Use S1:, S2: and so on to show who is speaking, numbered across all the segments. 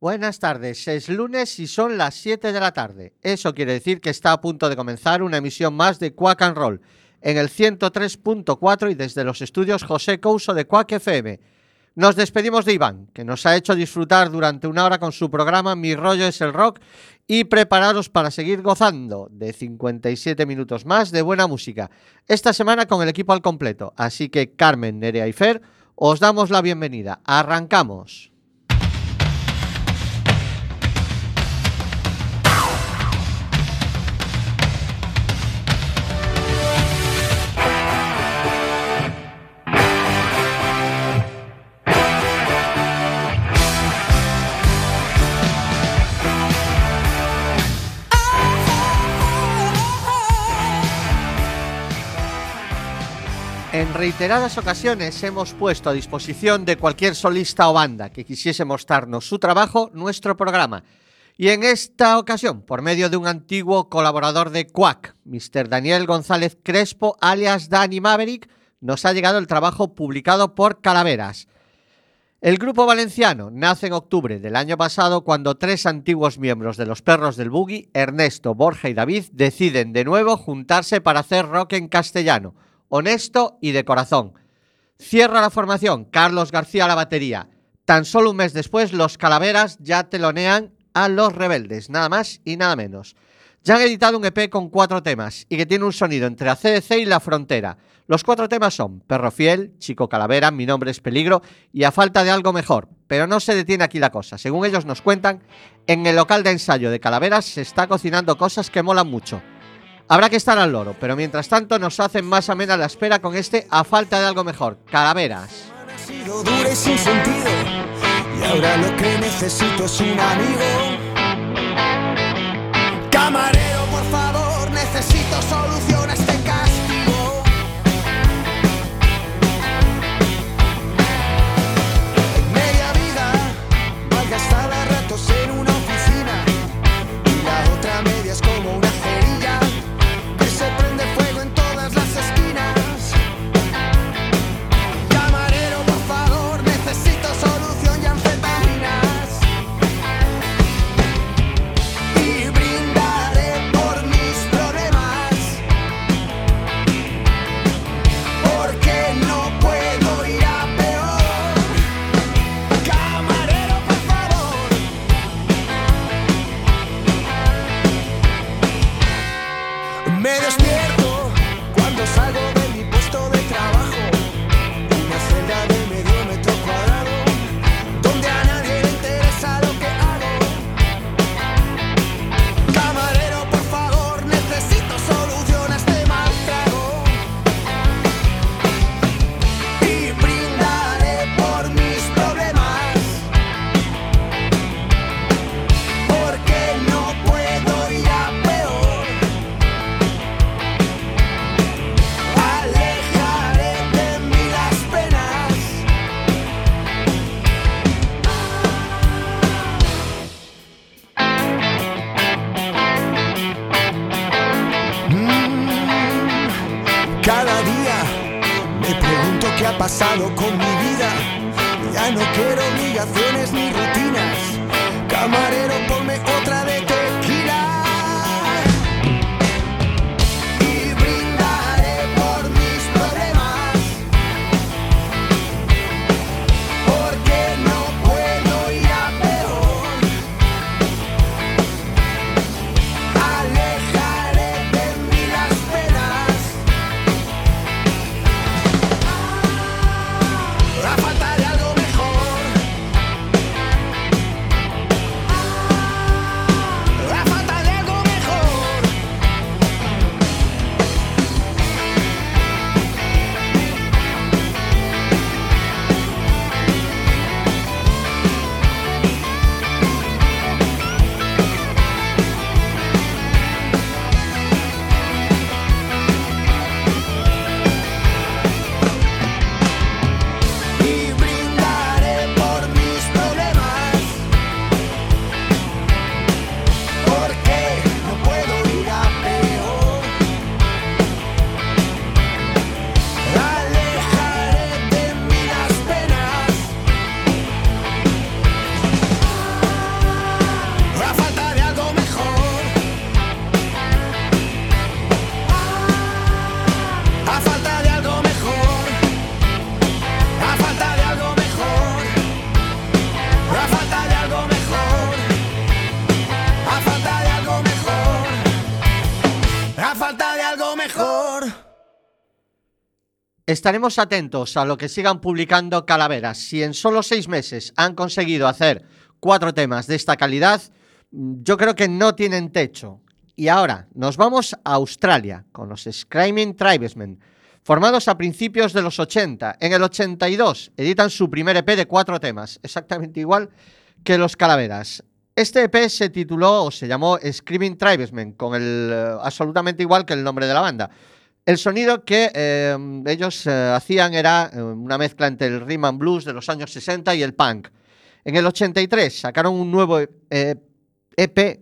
S1: Buenas tardes, es lunes y son las 7 de la tarde. Eso quiere decir que está a punto de comenzar una emisión más de Quack and Roll en el 103.4 y desde los estudios José Couso de Quack FM. Nos despedimos de Iván, que nos ha hecho disfrutar durante una hora con su programa Mi rollo es el rock y prepararos para seguir gozando de 57 minutos más de buena música. Esta semana con el equipo al completo, así que Carmen, Nerea y Fer, os damos la bienvenida. Arrancamos. En reiteradas ocasiones hemos puesto a disposición de cualquier solista o banda que quisiese mostrarnos su trabajo nuestro programa. Y en esta ocasión, por medio de un antiguo colaborador de Quack, Mr. Daniel González Crespo, alias Danny Maverick, nos ha llegado el trabajo publicado por Calaveras. El grupo valenciano nace en octubre del año pasado cuando tres antiguos miembros de los Perros del Boogie, Ernesto, Borja y David, deciden de nuevo juntarse para hacer rock en castellano honesto y de corazón. Cierra la formación Carlos García a la batería. Tan solo un mes después, los Calaveras ya telonean a Los Rebeldes, nada más y nada menos. Ya han editado un EP con cuatro temas y que tiene un sonido entre ACDC y La Frontera. Los cuatro temas son Perro Fiel, Chico Calavera, Mi Nombre es Peligro y A Falta de Algo Mejor. Pero no se detiene aquí la cosa. Según ellos nos cuentan, en el local de ensayo de Calaveras se está cocinando cosas que molan mucho. Habrá que estar al loro, pero mientras tanto nos hacen más amena la espera con este A falta de algo mejor, Calaveras.
S2: y ahora lo que necesito es un amigo. Camarero, por favor, necesito solución pasado con mi vida. Ya no quiero obligaciones ni rutinas. Camarero, ponme
S1: Estaremos atentos a lo que sigan publicando Calaveras. Si en solo seis meses han conseguido hacer cuatro temas de esta calidad, yo creo que no tienen techo. Y ahora nos vamos a Australia con los Screaming Tribesmen. Formados a principios de los 80, en el 82 editan su primer EP de cuatro temas, exactamente igual que los Calaveras. Este EP se tituló o se llamó Screaming Tribesmen, con el eh, absolutamente igual que el nombre de la banda. El sonido que eh, ellos eh, hacían era una mezcla entre el rhythm and blues de los años 60 y el punk. En el 83 sacaron un nuevo EP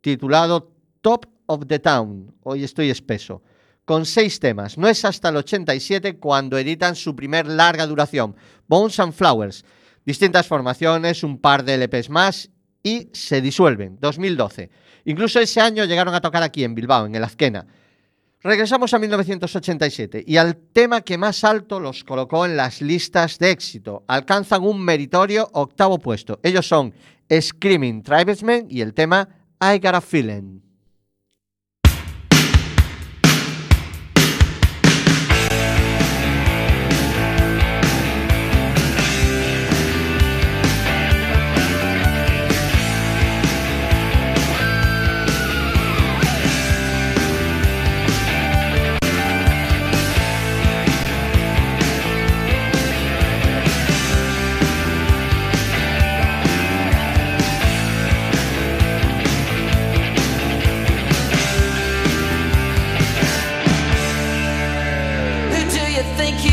S1: titulado Top of the Town. Hoy estoy espeso. Con seis temas. No es hasta el 87 cuando editan su primer larga duración, Bones and Flowers. Distintas formaciones, un par de LPs más y se disuelven. 2012. Incluso ese año llegaron a tocar aquí en Bilbao, en el Azquena. Regresamos a 1987 y al tema que más alto los colocó en las listas de éxito. Alcanzan un meritorio octavo puesto. Ellos son Screaming Tribesmen y el tema I Got a Feeling.
S3: Think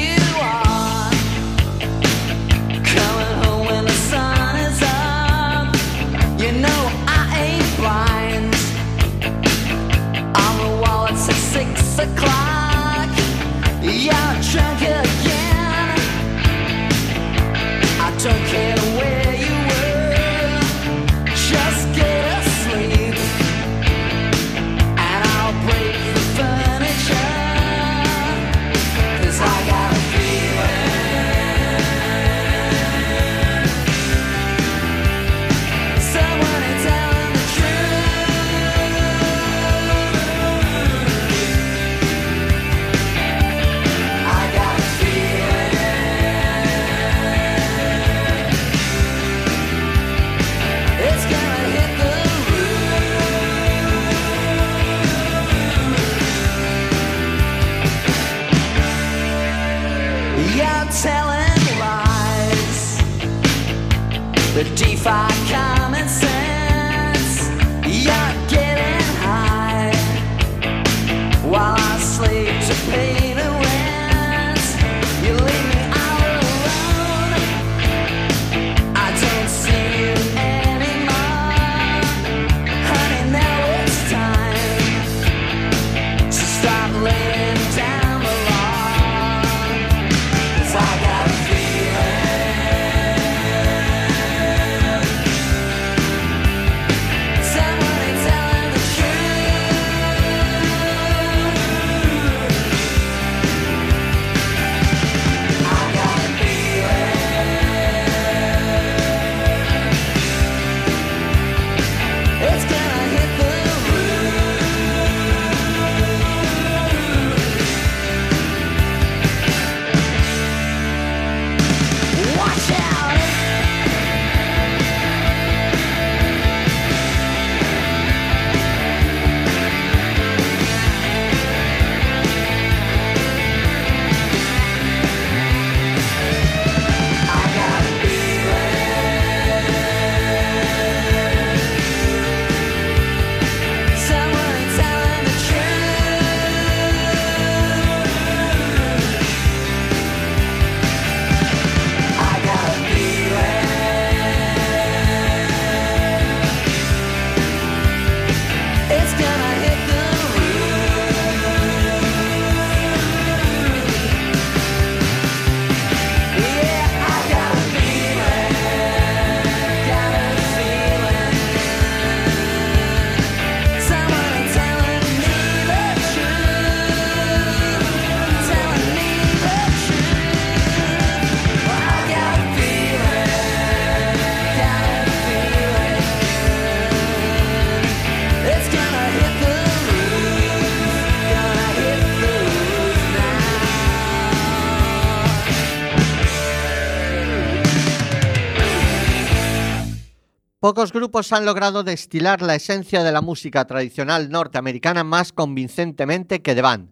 S1: Pocos grupos han logrado destilar la esencia de la música tradicional norteamericana más convincentemente que The Band.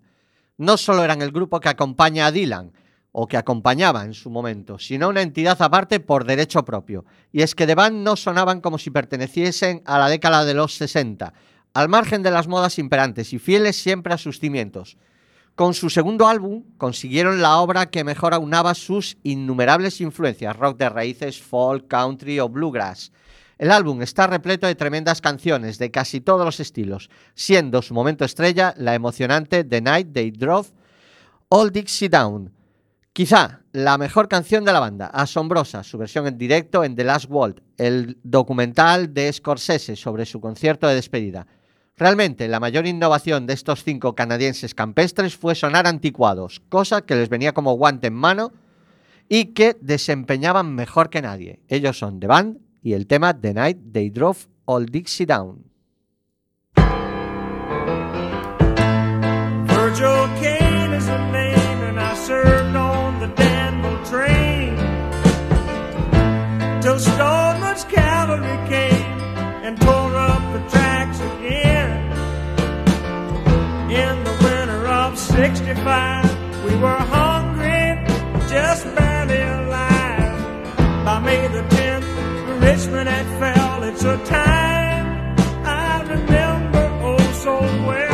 S1: No solo eran el grupo que acompaña a Dylan, o que acompañaba en su momento, sino una entidad aparte por derecho propio. Y es que The Band no sonaban como si perteneciesen a la década de los 60, al margen de las modas imperantes y fieles siempre a sus cimientos. Con su segundo álbum consiguieron la obra que mejor aunaba sus innumerables influencias, rock de raíces, folk, country o bluegrass. El álbum está repleto de tremendas canciones de casi todos los estilos, siendo su momento estrella la emocionante The Night They Drove All Dixie Down. Quizá la mejor canción de la banda, asombrosa, su versión en directo en The Last Waltz, el documental de Scorsese sobre su concierto de despedida. Realmente, la mayor innovación de estos cinco canadienses campestres fue sonar anticuados, cosa que les venía como guante en mano y que desempeñaban mejor que nadie. Ellos son The Band y el tema The Night They Drove All Dixie Down.
S4: Virgil Kane is the name, and I served on the Danville train till cavalry came and tore up the tracks again. In the winter of '65, we were hungry, Richmond had fell. It's a time I remember oh so well.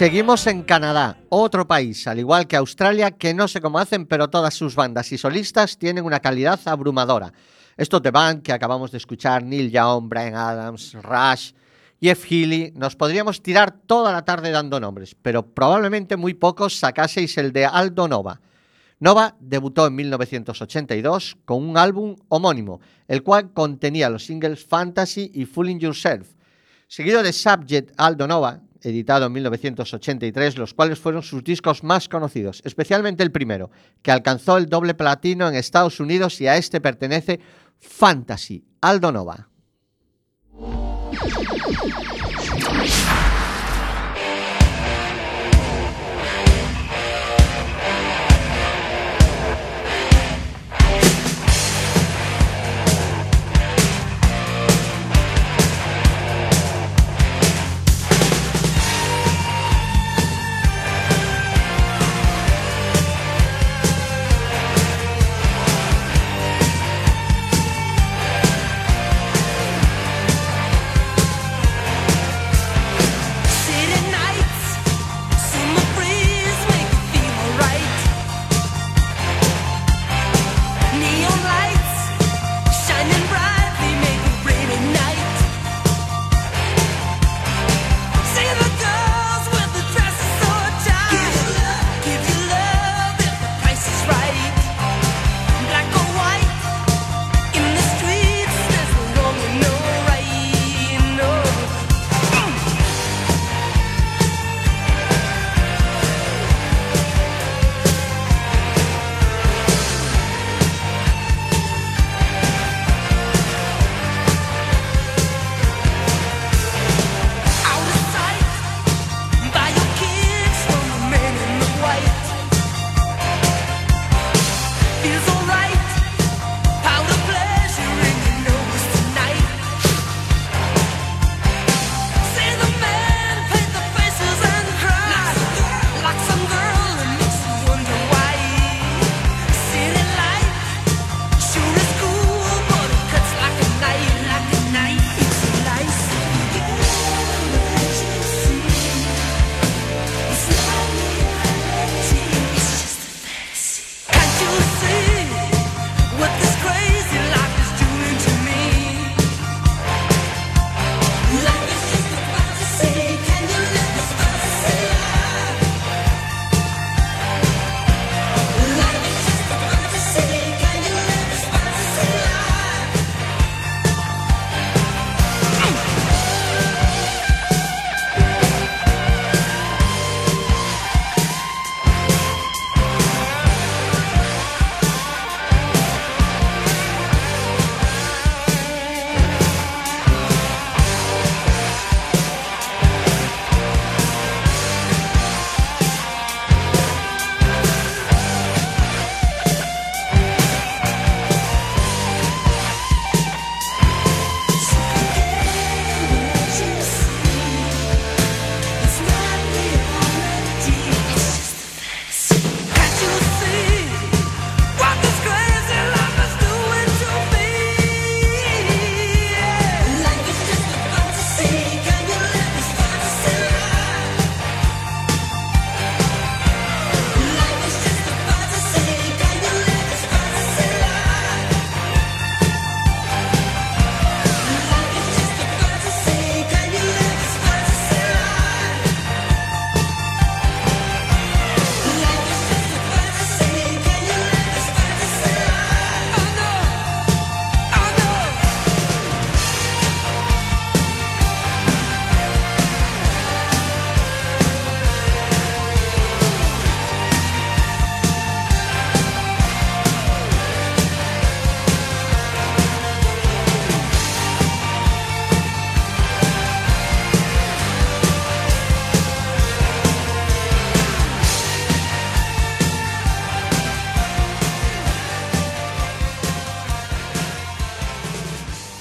S1: Seguimos en Canadá, otro país, al igual que Australia, que no sé cómo hacen, pero todas sus bandas y solistas tienen una calidad abrumadora. Estos de band que acabamos de escuchar, Neil Young, Brian Adams, Rush, Jeff Healey, nos podríamos tirar toda la tarde dando nombres, pero probablemente muy pocos sacaseis el de Aldo Nova. Nova debutó en 1982 con un álbum homónimo, el cual contenía los singles Fantasy y Fooling Yourself. Seguido de Subject Aldo Nova, editado en 1983, los cuales fueron sus discos más conocidos, especialmente el primero, que alcanzó el doble platino en Estados Unidos y a este pertenece Fantasy, Aldo Nova.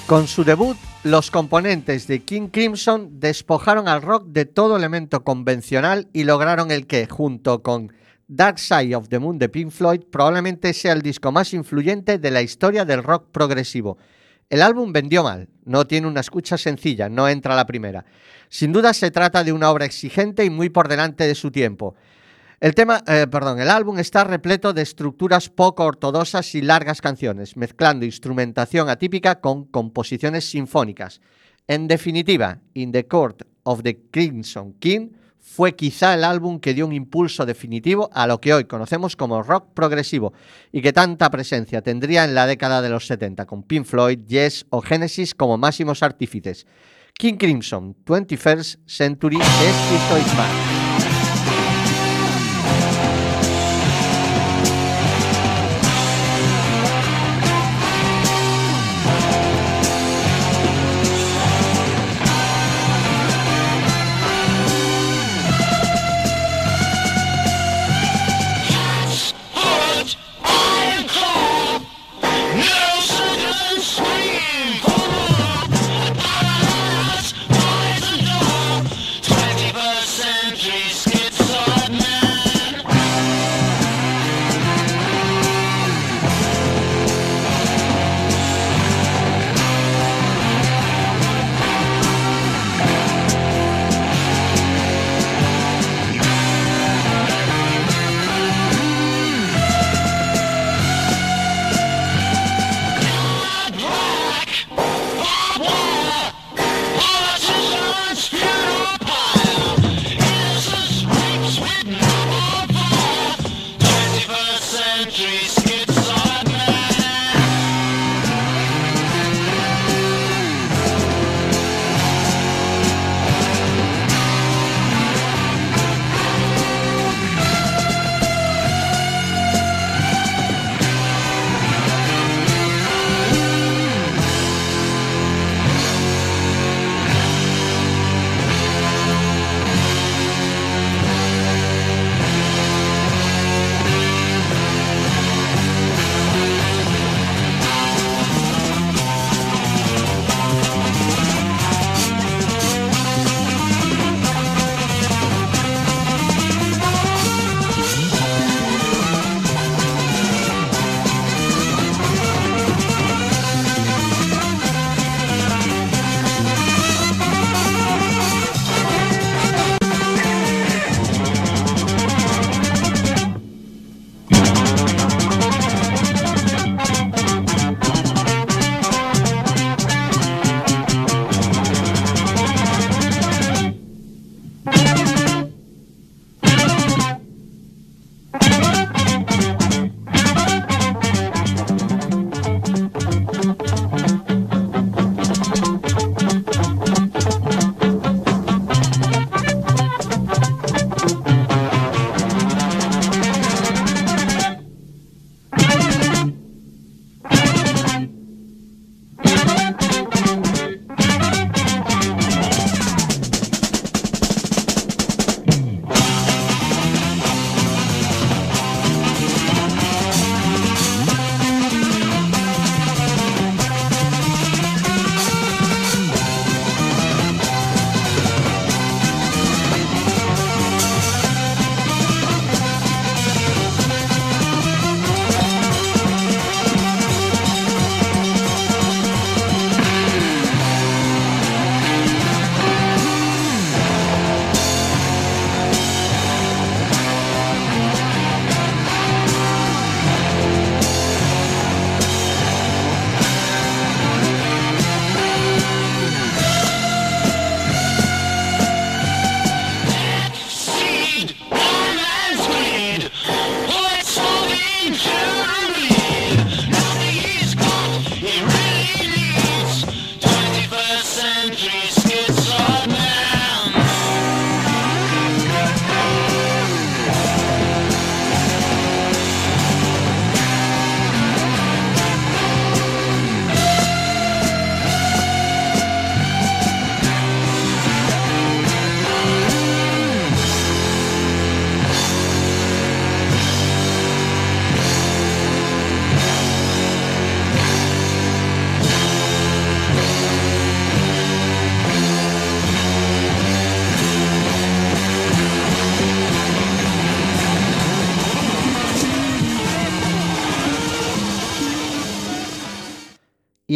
S1: Con su debut, los componentes de King Crimson despojaron al rock de todo elemento convencional y lograron el que, junto con Dark Side of the Moon de Pink Floyd, probablemente sea el disco más influyente de la historia del rock progresivo. El álbum vendió mal, no tiene una escucha sencilla, no entra a la primera. Sin duda se trata de una obra exigente y muy por delante de su tiempo. El tema, eh, perdón, el álbum está repleto de estructuras poco ortodoxas y largas canciones, mezclando instrumentación atípica con composiciones sinfónicas. En definitiva, In the Court of the Crimson King fue quizá el álbum que dio un impulso definitivo a lo que hoy conocemos como rock progresivo y que tanta presencia tendría en la década de los 70 con Pink Floyd, Yes o Genesis como máximos artífices.
S5: King Crimson, 21st Century Band.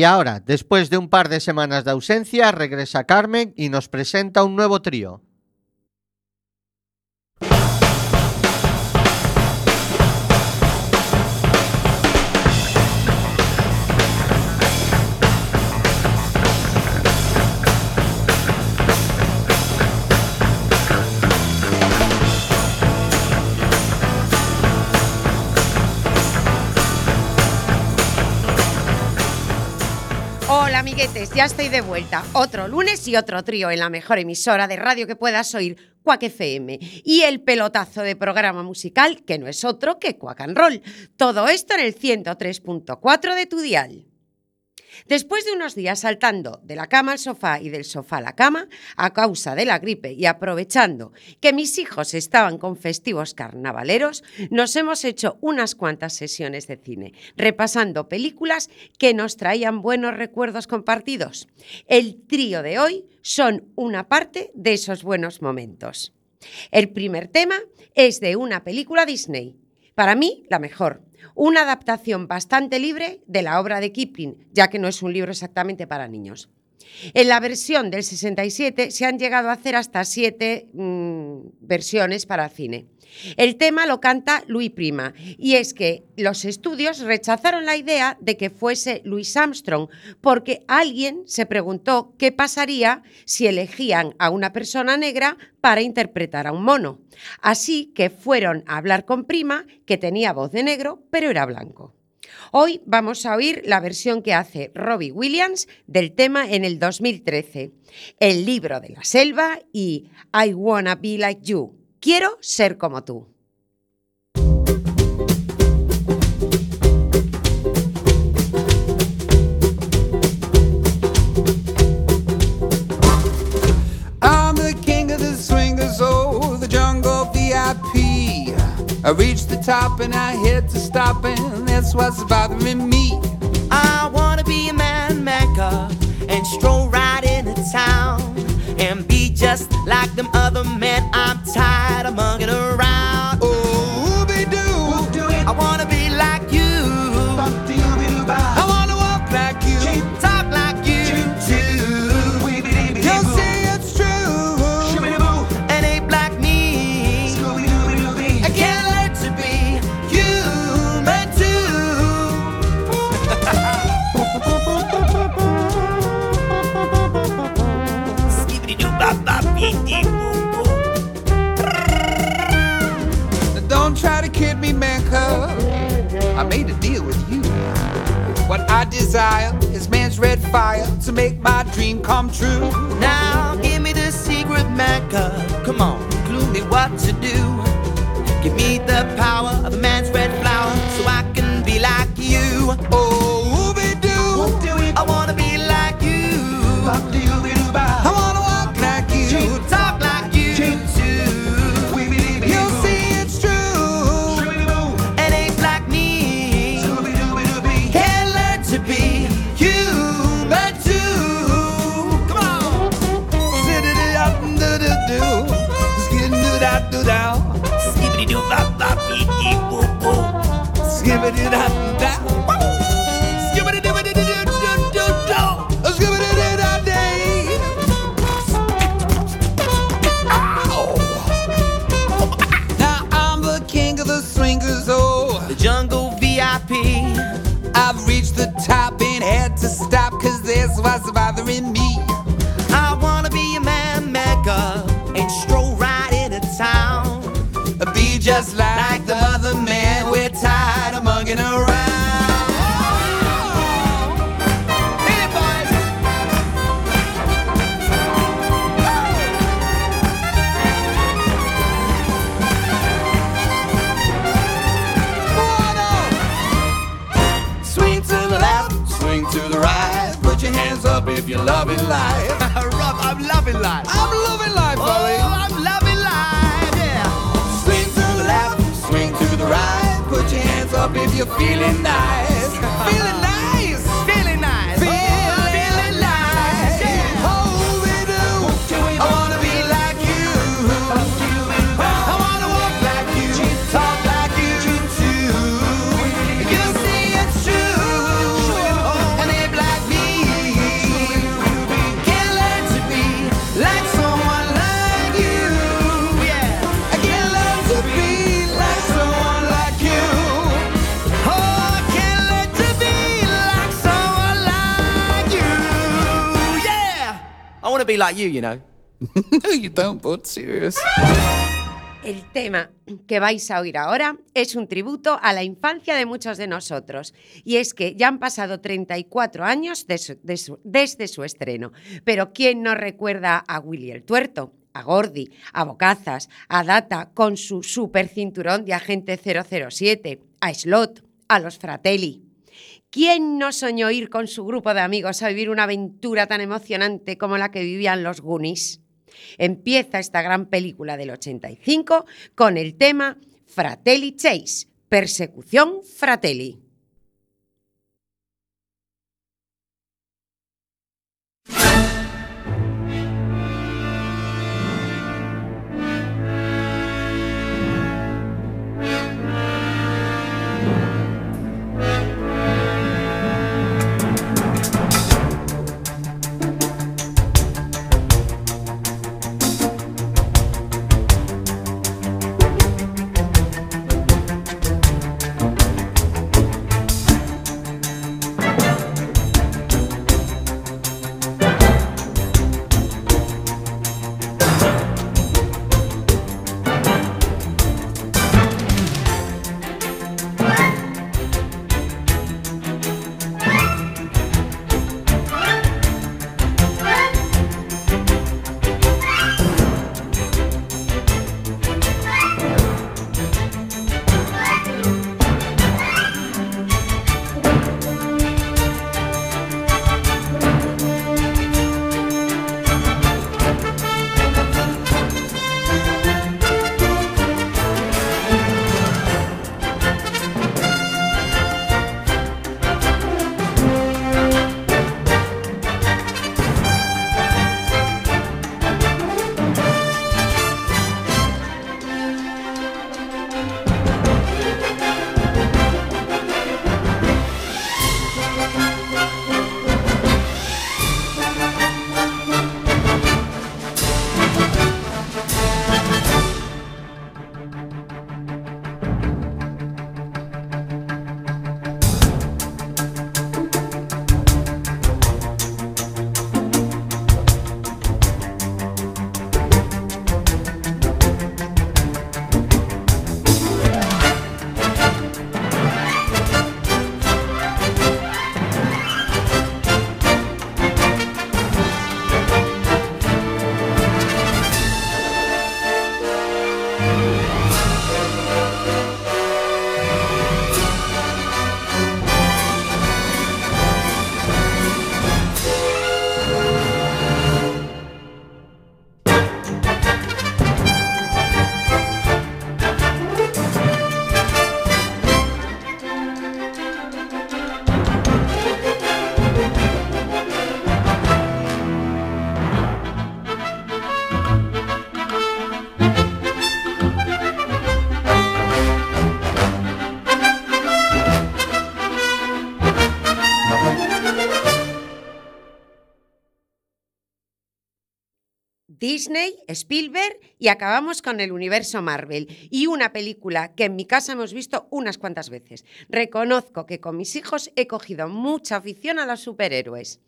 S5: Y ahora, después de un par de semanas de ausencia, regresa Carmen y nos presenta un nuevo trío.
S6: Ya estoy de vuelta. Otro lunes y otro trío en la mejor emisora de radio que puedas oír, Quack FM. Y el pelotazo de programa musical, que no es otro que Quack and. Todo esto en el 103.4 de tu dial. Después de unos días saltando de la cama al sofá y del sofá a la cama, a causa de la gripe y aprovechando que mis hijos estaban con festivos carnavaleros, nos hemos hecho unas cuantas sesiones de cine, repasando películas que nos traían buenos recuerdos compartidos. El trío de hoy son una parte de esos buenos momentos. El primer tema es de una película Disney, para mí la mejor, una adaptación bastante libre de la obra de Kipling, ya que no es un libro exactamente para niños. En la versión del 67 se han llegado a hacer hasta siete mm, versiones para cine. El tema lo canta Louis Prima y es que los estudios rechazaron la idea de que fuese Louis Armstrong porque alguien se preguntó qué pasaría si elegían a una persona negra para interpretar a un mono. Así que fueron a hablar con Prima, que tenía voz de negro, pero era blanco. Hoy vamos a oír la versión que hace Robbie Williams del tema en el 2013, El libro de la selva y I Wanna Be Like You. Quiero ser como tú.
S7: I reached the top and I hit the stop, and that's what's bothering me.
S8: I wanna be a man maker and stroll right into town and be just like them other men. I'm tired of mugging around.
S7: Oh,
S8: I
S7: made a deal with you. What I desire is man's red fire to make my dream come true.
S8: Now give me the secret Mecca. Come on, clue me what to do. Give me the power of a man's red flower
S7: Now I'm the king of the swingers, oh.
S8: The jungle VIP.
S7: I've reached the top and had to stop, cause this was bothering me.
S8: I'm loving life.
S7: I'm loving life,
S8: Oh,
S7: buddy.
S8: I'm loving life, yeah.
S7: Swing to the left, swing to the right. Put your hands up if you're feeling nice. feeling be like you, you
S8: know.
S7: no, you don't, but serious.
S6: El tema que vais a oír ahora es un tributo a la infancia de muchos de nosotros. Y es que ya han pasado 34 años de su- de su- desde su estreno. Pero ¿quién no recuerda a Willy el Tuerto? A Gordy, a Bocazas, a Data con su super cinturón de agente 007, a Slot, a los Fratelli. ¿Quién no soñó ir con su grupo de amigos a vivir una aventura tan emocionante como la que vivían los Goonies? Empieza esta gran película del 85 con el tema Fratelli Chase, Persecución Fratelli. Disney, Spielberg y acabamos con el universo Marvel y una película que en mi casa hemos visto unas cuantas veces. Reconozco que con mis hijos he cogido mucha afición a los superhéroes.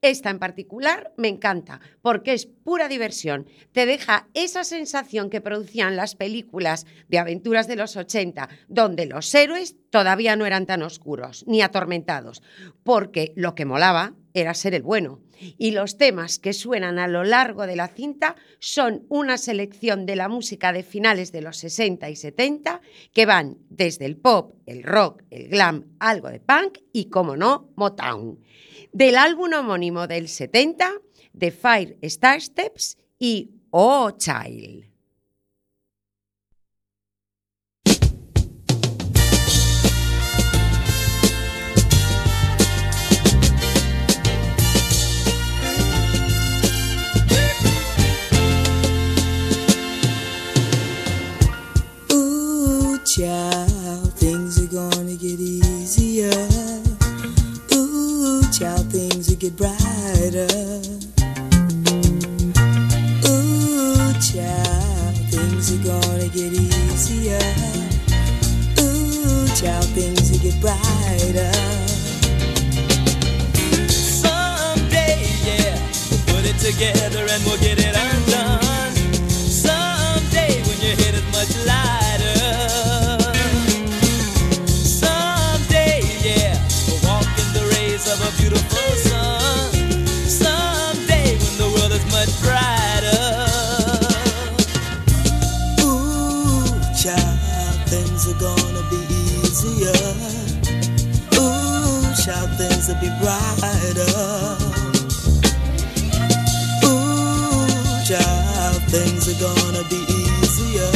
S6: Esta en particular me encanta porque es pura diversión. Te deja esa sensación que producían las películas de aventuras de los 80, donde los héroes todavía no eran tan oscuros ni atormentados, porque lo que molaba era ser el bueno. Y los temas que suenan a lo largo de la cinta son una selección de la música de finales de los 60 y 70 que van desde el pop, el rock, el glam, algo de punk y, como no, Motown. Del álbum homónimo del 70, The Fire Star Steps y Oh Child.
S9: Child, things are gonna get easier. Will get brighter. Ooh, child, things are gonna get easier. Ooh, child, things will get brighter.
S8: Someday, yeah, we'll put it together and we'll get it undone.
S9: Things will be brighter. Ooh, child, things are gonna be easier.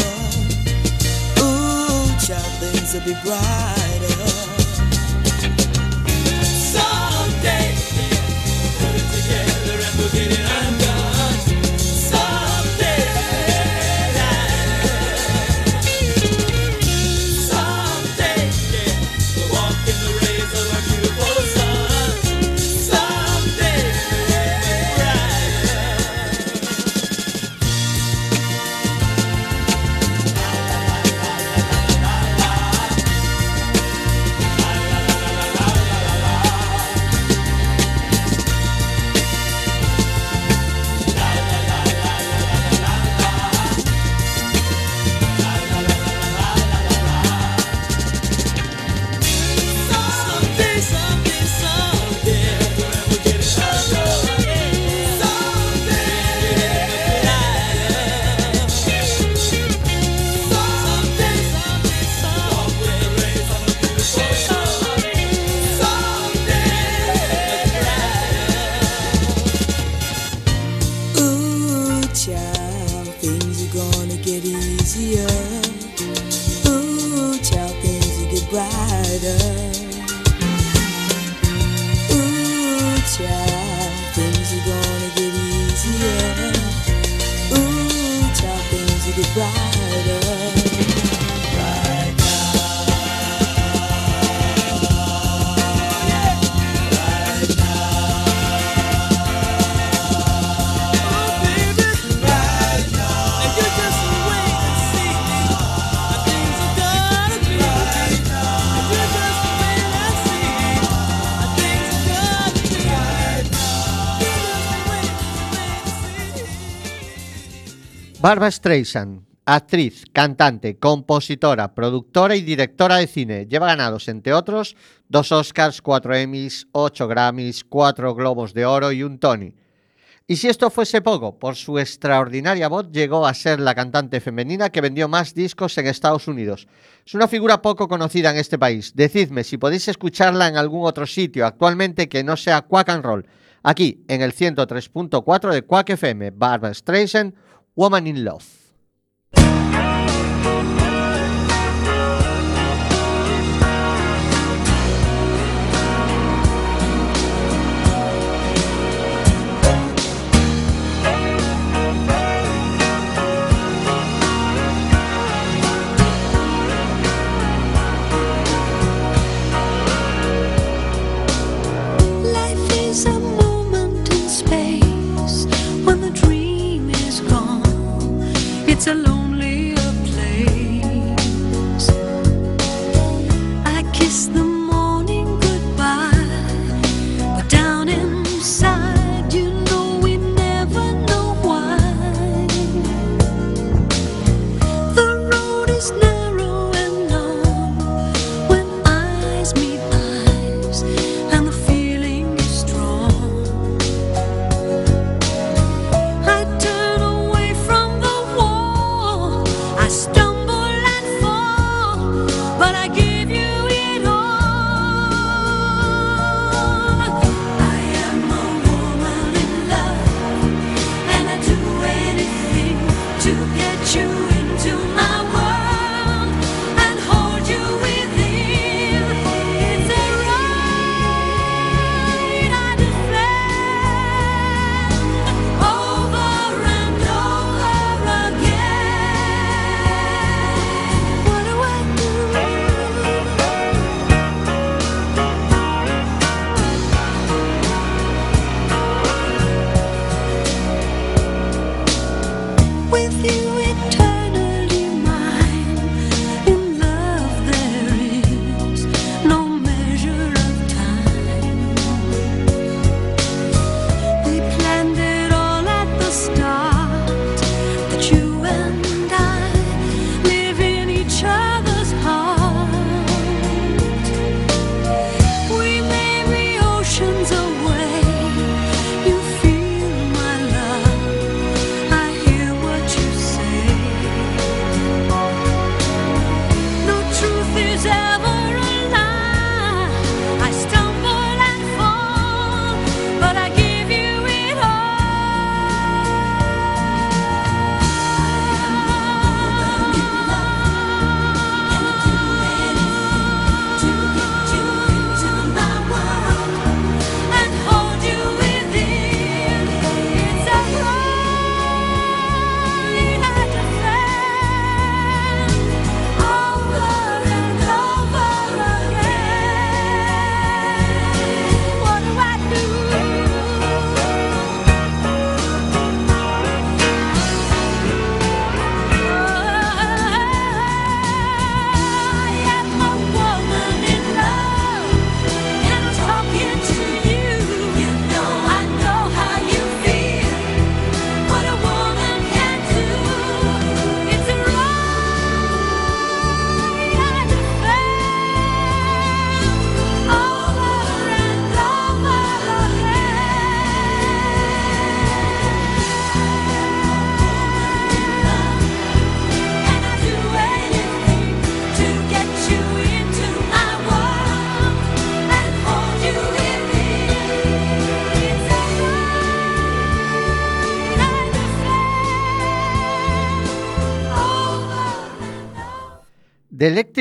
S9: Ooh, child, things will be brighter.
S1: Barbara Streisand, actriz, cantante, compositora, productora y directora de cine. Lleva ganados, entre otros, dos Oscars, cuatro Emmys, ocho Grammys, cuatro Globos de Oro y un Tony. Y si esto fuese poco, por su extraordinaria voz llegó a ser la cantante femenina que vendió más discos en Estados Unidos. Es una figura poco conocida en este país. Decidme si podéis escucharla en algún otro sitio actualmente que no sea Quack and Roll. Aquí, en el 103.4 de Quack FM, Barbara Streisand, Woman in Love.
S2: alone.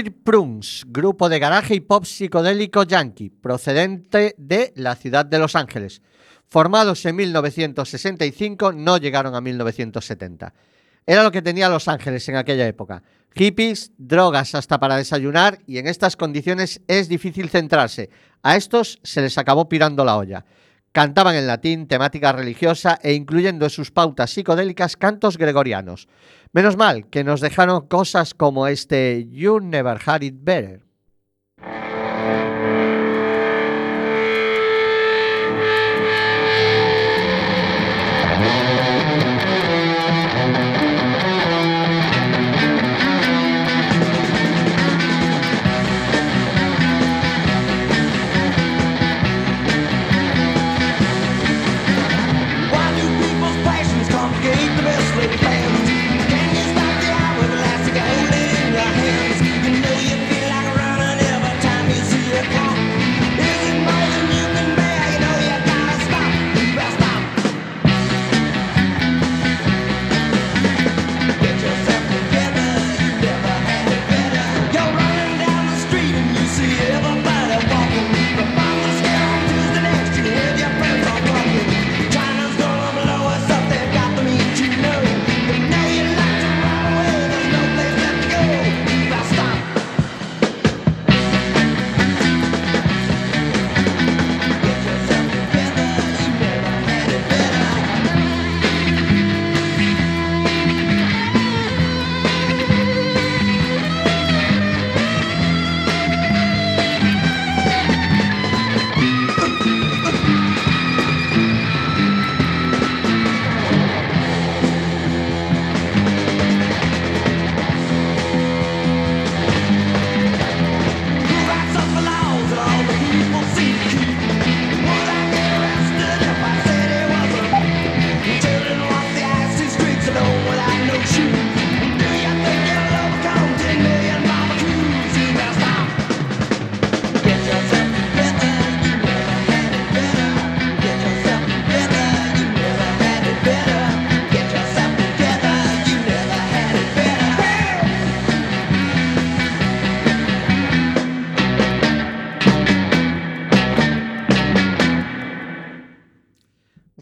S2: Prunes, grupo de garaje y pop psicodélico yankee, procedente de la ciudad de Los Ángeles. Formados en 1965, no llegaron a 1970. Era lo que tenía Los Ángeles en aquella época. Hippies, drogas hasta para desayunar y en estas condiciones es difícil centrarse. A estos se les acabó pirando la olla. Cantaban en latín, temática religiosa e incluyendo en sus pautas psicodélicas cantos gregorianos. Menos mal que nos dejaron cosas como este You Never Had It Better.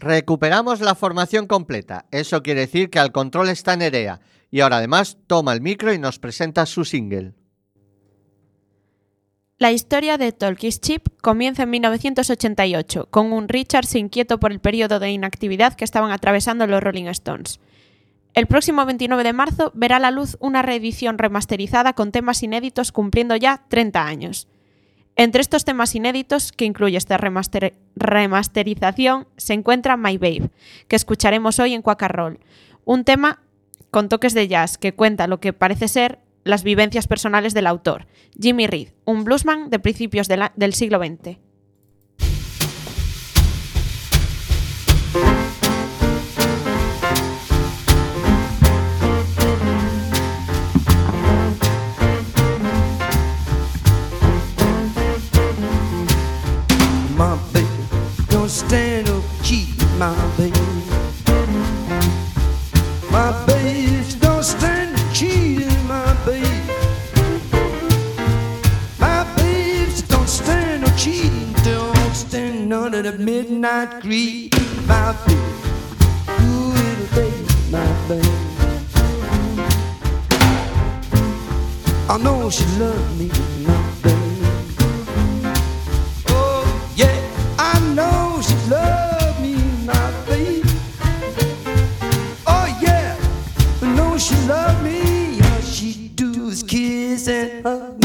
S2: Recuperamos la formación completa. Eso quiere decir que al control está Nerea. Y ahora además toma el micro y nos presenta su single.
S10: La historia de Talkies Chip comienza en 1988, con un Richards inquieto por el periodo de inactividad que estaban atravesando los Rolling Stones. El próximo 29 de marzo verá la luz una reedición remasterizada con temas inéditos cumpliendo ya 30 años. Entre estos temas inéditos que incluye esta remaster- remasterización se encuentra My Babe, que escucharemos hoy en Quack Roll, un tema con toques de jazz que cuenta lo que parece ser las vivencias personales del autor, Jimmy Reed, un bluesman de principios del siglo XX.
S11: My baby. My baby, don't stand cheating, my baby. My baby, don't stand up, cheating. Don't stand under the midnight creed, my baby. Ooh, little baby, my baby. I know she loved me, my baby. Oh, yeah, I know is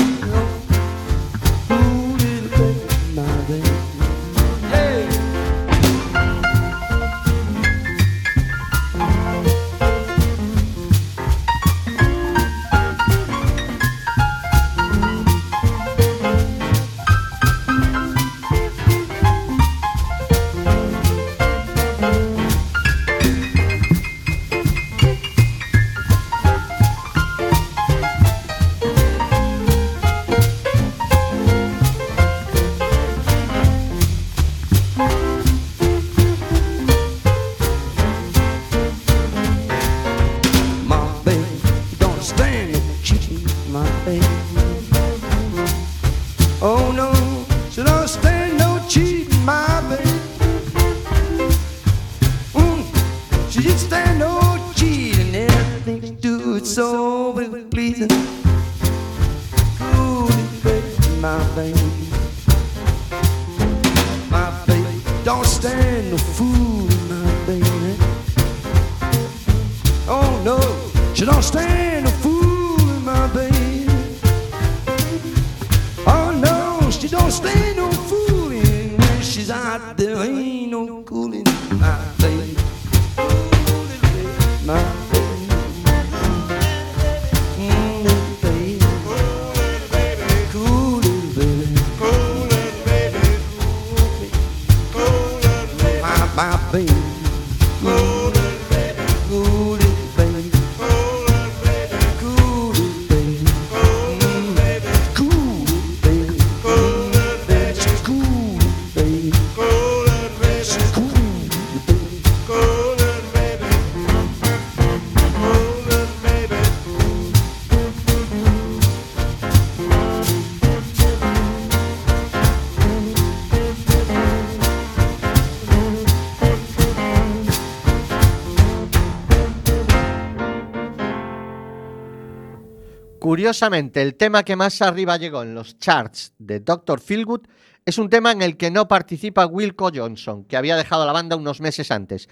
S1: Curiosamente, el tema que más arriba llegó en los charts de Dr. Feelgood es un tema en el que no participa Wilco Johnson, que había dejado la banda unos meses antes.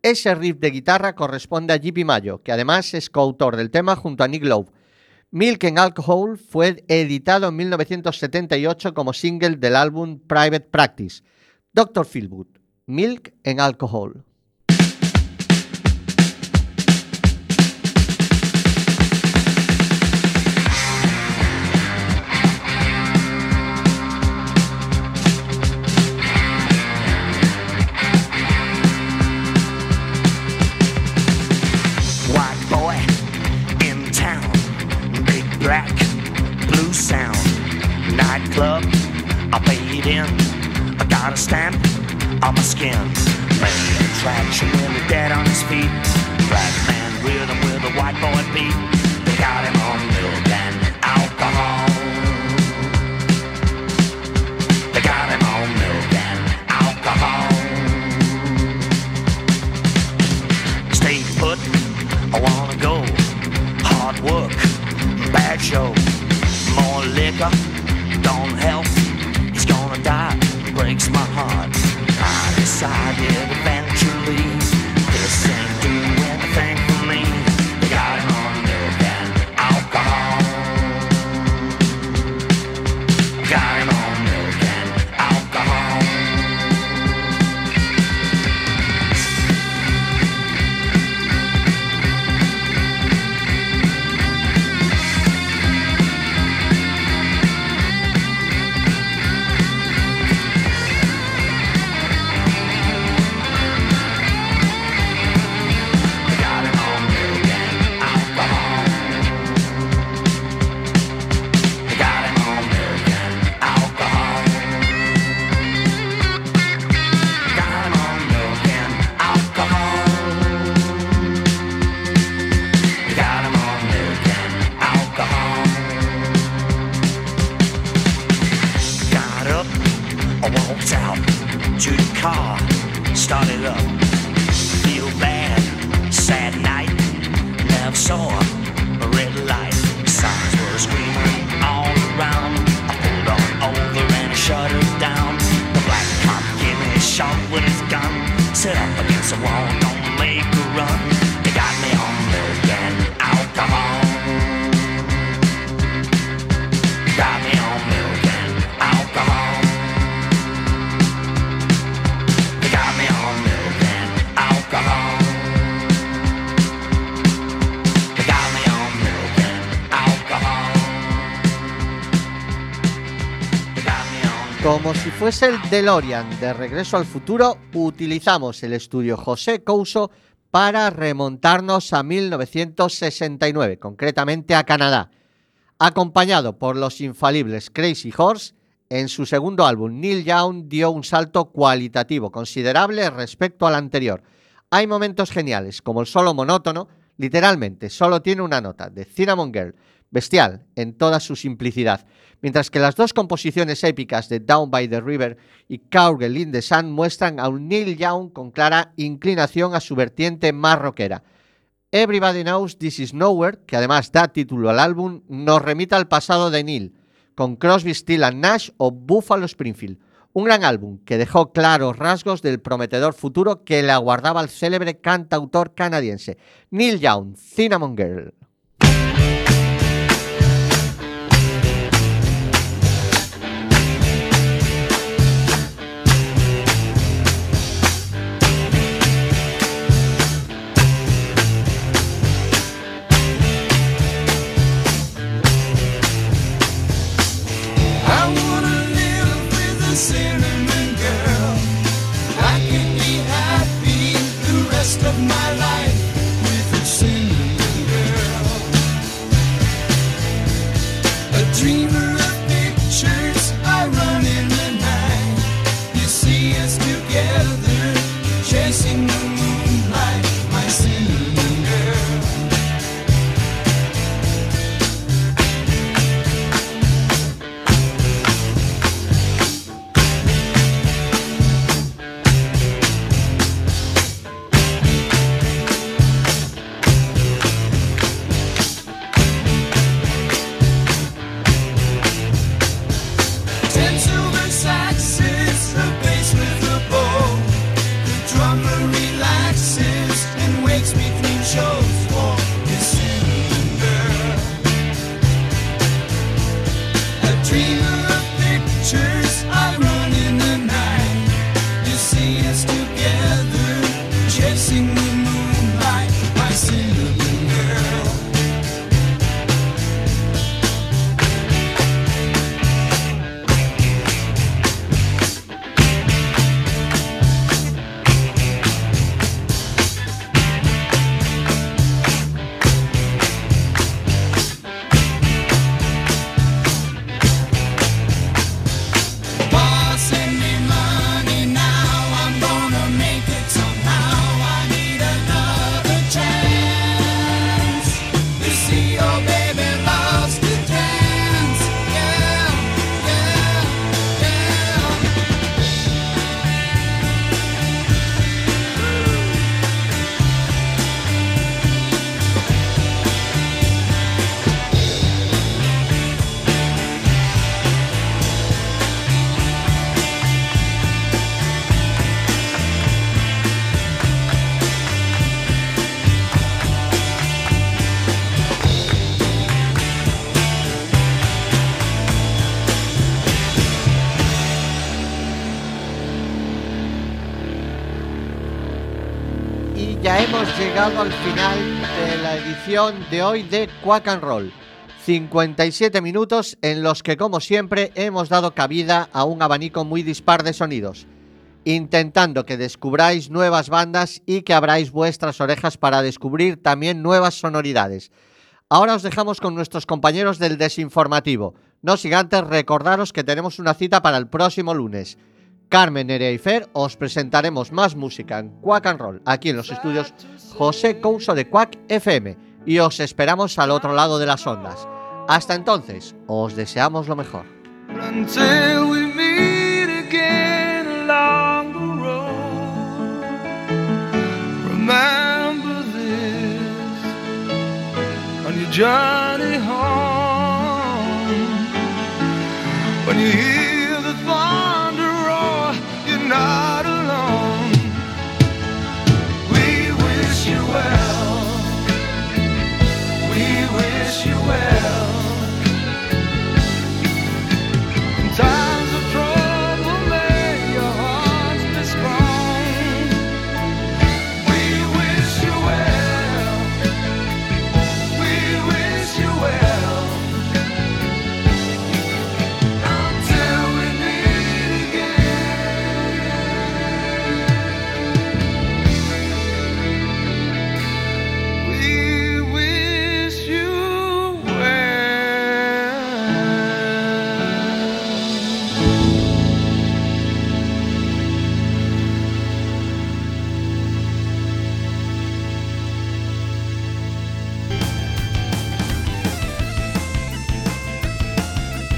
S1: Ese riff de guitarra corresponde a J.P. Mayo, que además es coautor del tema junto a Nick Lowe. Milk and Alcohol fue editado en 1978 como single del álbum Private Practice. Dr. Feelgood, Milk and Alcohol.
S8: Black, blue sound, nightclub. I paid in, I got a stamp on my skin. Main attraction, really dead on his feet. Black man rhythm with a white boy beat. They got him show. More liquor, don't help. He's gonna die, breaks my heart. I decided eventually
S1: fuese el DeLorean de Regreso al Futuro, utilizamos el estudio José Couso para remontarnos a 1969, concretamente a Canadá. Acompañado por los infalibles Crazy Horse, en su segundo álbum, Neil Young dio un salto cualitativo considerable respecto al anterior. Hay momentos geniales, como el solo monótono, literalmente solo tiene una nota, de Cinnamon Girl, bestial en toda su simplicidad, mientras que las dos composiciones épicas de Down by the River y Cowgirl in the Sun muestran a un Neil Young con clara inclinación a su vertiente más rockera. Everybody Knows This Is Nowhere, que además da título al álbum, nos remite al pasado de Neil,
S12: con Crosby, Still and Nash o Buffalo Springfield. Un gran álbum que dejó claros rasgos del prometedor futuro que le aguardaba al célebre cantautor canadiense Neil Young, Cinnamon Girl. Llegado al final de la edición de hoy de Quack and Roll. 57 minutos en los que, como siempre, hemos dado cabida a un abanico muy dispar de sonidos, intentando que descubráis nuevas bandas y que abráis vuestras orejas para descubrir también nuevas sonoridades. Ahora os dejamos con nuestros compañeros del desinformativo. No sin antes recordaros que tenemos una cita para el próximo lunes. Carmen Nerea y Fer os presentaremos más música en Quack and Roll, aquí en los estudios José Couso de Quack FM, y os esperamos al otro lado de las ondas. Hasta entonces, os deseamos lo mejor.